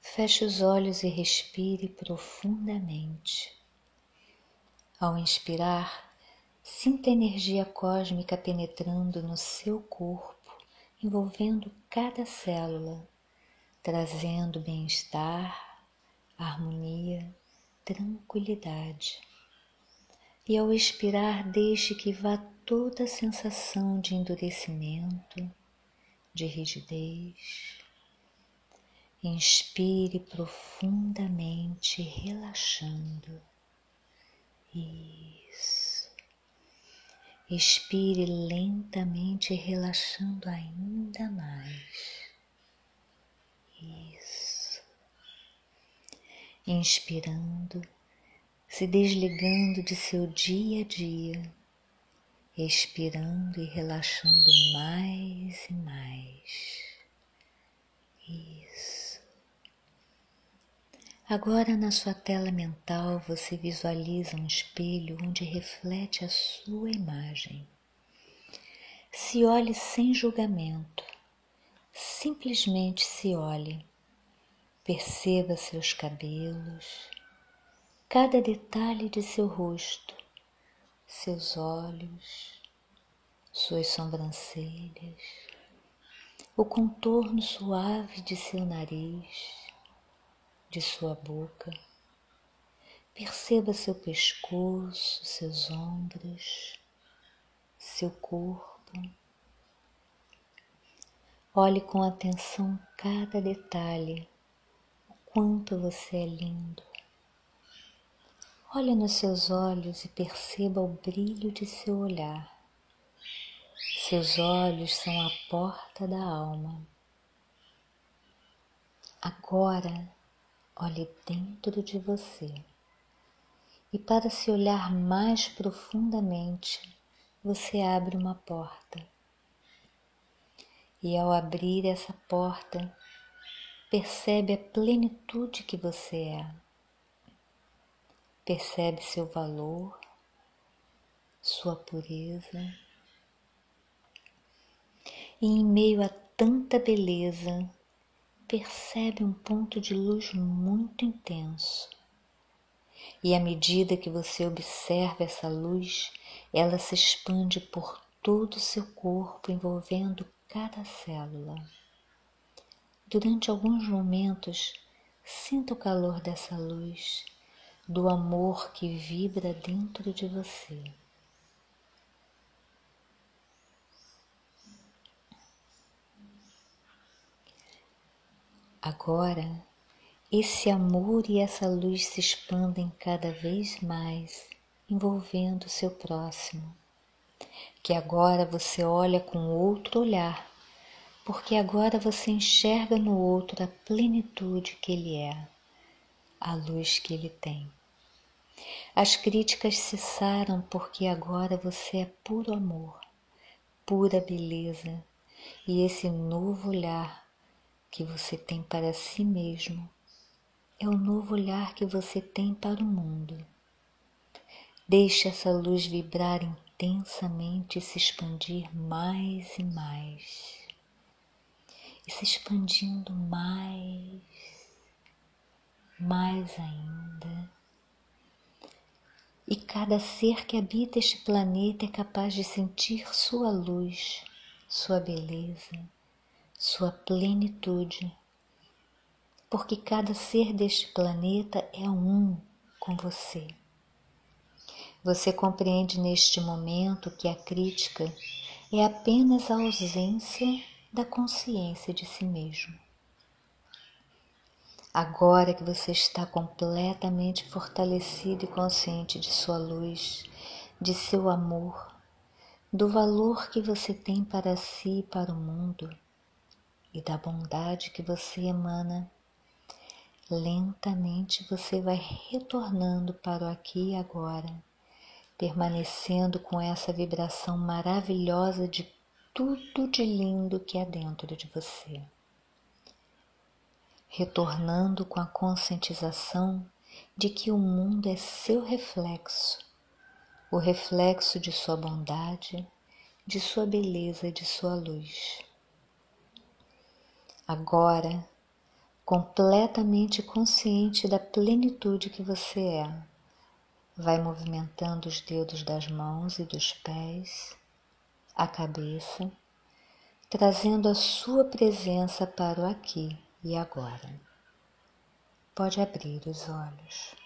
Feche os olhos e respire profundamente. Ao inspirar, sinta a energia cósmica penetrando no seu corpo, envolvendo cada célula, trazendo bem-estar, harmonia, tranquilidade. E ao expirar, deixe que vá toda a sensação de endurecimento, de rigidez. Inspire profundamente, relaxando. Isso. Expire lentamente, relaxando ainda mais. Isso. Inspirando, se desligando de seu dia a dia, expirando e relaxando mais e mais. Isso. Agora na sua tela mental você visualiza um espelho onde reflete a sua imagem. Se olhe sem julgamento, simplesmente se olhe. Perceba seus cabelos, cada detalhe de seu rosto, seus olhos, suas sobrancelhas, o contorno suave de seu nariz de sua boca. Perceba seu pescoço, seus ombros, seu corpo. Olhe com atenção cada detalhe, o quanto você é lindo. Olhe nos seus olhos e perceba o brilho de seu olhar. Seus olhos são a porta da alma. Agora Olhe dentro de você. E para se olhar mais profundamente, você abre uma porta. E ao abrir essa porta, percebe a plenitude que você é. Percebe seu valor, sua pureza. E em meio a tanta beleza, percebe um ponto de luz muito intenso. E à medida que você observa essa luz, ela se expande por todo o seu corpo, envolvendo cada célula. Durante alguns momentos, sinta o calor dessa luz, do amor que vibra dentro de você. Agora, esse amor e essa luz se expandem cada vez mais, envolvendo o seu próximo. Que agora você olha com outro olhar, porque agora você enxerga no outro a plenitude que ele é, a luz que ele tem. As críticas cessaram porque agora você é puro amor, pura beleza, e esse novo olhar que você tem para si mesmo é o novo olhar que você tem para o mundo. Deixe essa luz vibrar intensamente e se expandir mais e mais. E se expandindo mais, mais ainda. E cada ser que habita este planeta é capaz de sentir sua luz, sua beleza sua plenitude, porque cada ser deste planeta é um com você. Você compreende neste momento que a crítica é apenas a ausência da consciência de si mesmo. Agora que você está completamente fortalecido e consciente de sua luz, de seu amor, do valor que você tem para si e para o mundo, e da bondade que você emana, lentamente você vai retornando para o aqui e agora, permanecendo com essa vibração maravilhosa de tudo de lindo que há dentro de você. Retornando com a conscientização de que o mundo é seu reflexo, o reflexo de sua bondade, de sua beleza e de sua luz. Agora completamente consciente da plenitude que você é. Vai movimentando os dedos das mãos e dos pés, a cabeça, trazendo a sua presença para o aqui e agora. Pode abrir os olhos.